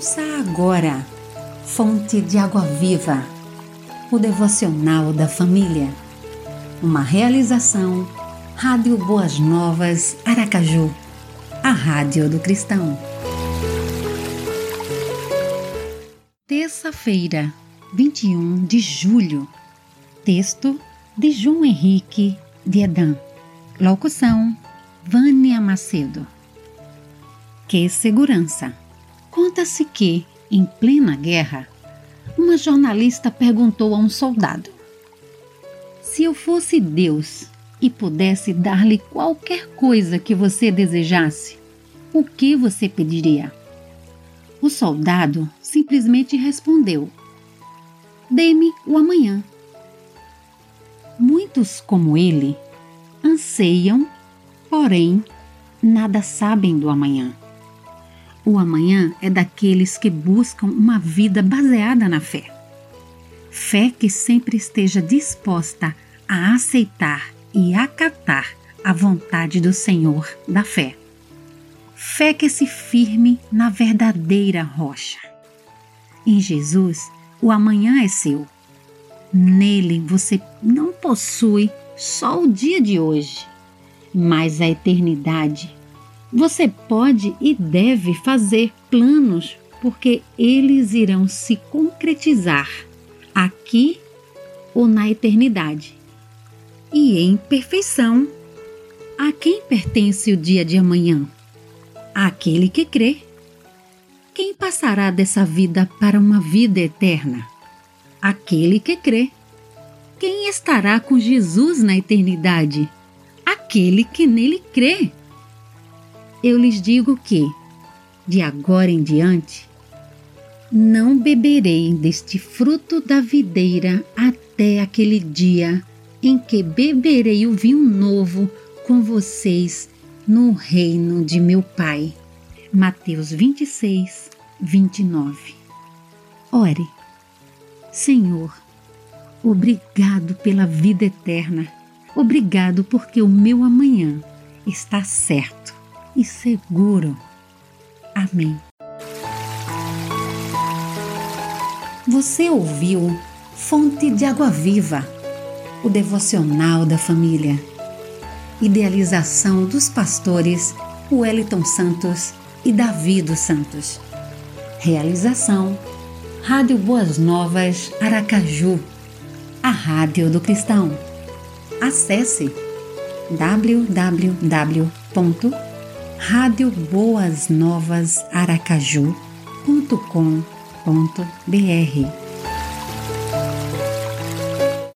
Ouça agora, Fonte de Água Viva, o devocional da família. Uma realização, Rádio Boas Novas, Aracaju, a Rádio do Cristão. Terça-feira, 21 de julho. Texto de João Henrique de Edan. Locução: Vânia Macedo. Que segurança! Conta-se que, em plena guerra, uma jornalista perguntou a um soldado: Se eu fosse Deus e pudesse dar-lhe qualquer coisa que você desejasse, o que você pediria? O soldado simplesmente respondeu: Dê-me o amanhã. Muitos como ele anseiam, porém nada sabem do amanhã. O amanhã é daqueles que buscam uma vida baseada na fé. Fé que sempre esteja disposta a aceitar e acatar a vontade do Senhor da fé. Fé que se firme na verdadeira rocha. Em Jesus, o amanhã é seu. Nele você não possui só o dia de hoje, mas a eternidade você pode e deve fazer planos, porque eles irão se concretizar aqui ou na eternidade. E em perfeição. A quem pertence o dia de amanhã? Àquele que crê. Quem passará dessa vida para uma vida eterna? Aquele que crê. Quem estará com Jesus na eternidade? Aquele que nele crê eu lhes digo que, de agora em diante, não beberei deste fruto da videira até aquele dia em que beberei o vinho novo com vocês no reino de meu Pai. Mateus 26, 29. Ore, Senhor, obrigado pela vida eterna. Obrigado porque o meu amanhã está certo e seguro. Amém. Você ouviu Fonte de Água Viva, o devocional da família. Idealização dos pastores Wellington Santos e Davi dos Santos. Realização Rádio Boas Novas Aracaju, a Rádio do Cristão. Acesse www Rádio Boas Novas Aracaju.com.br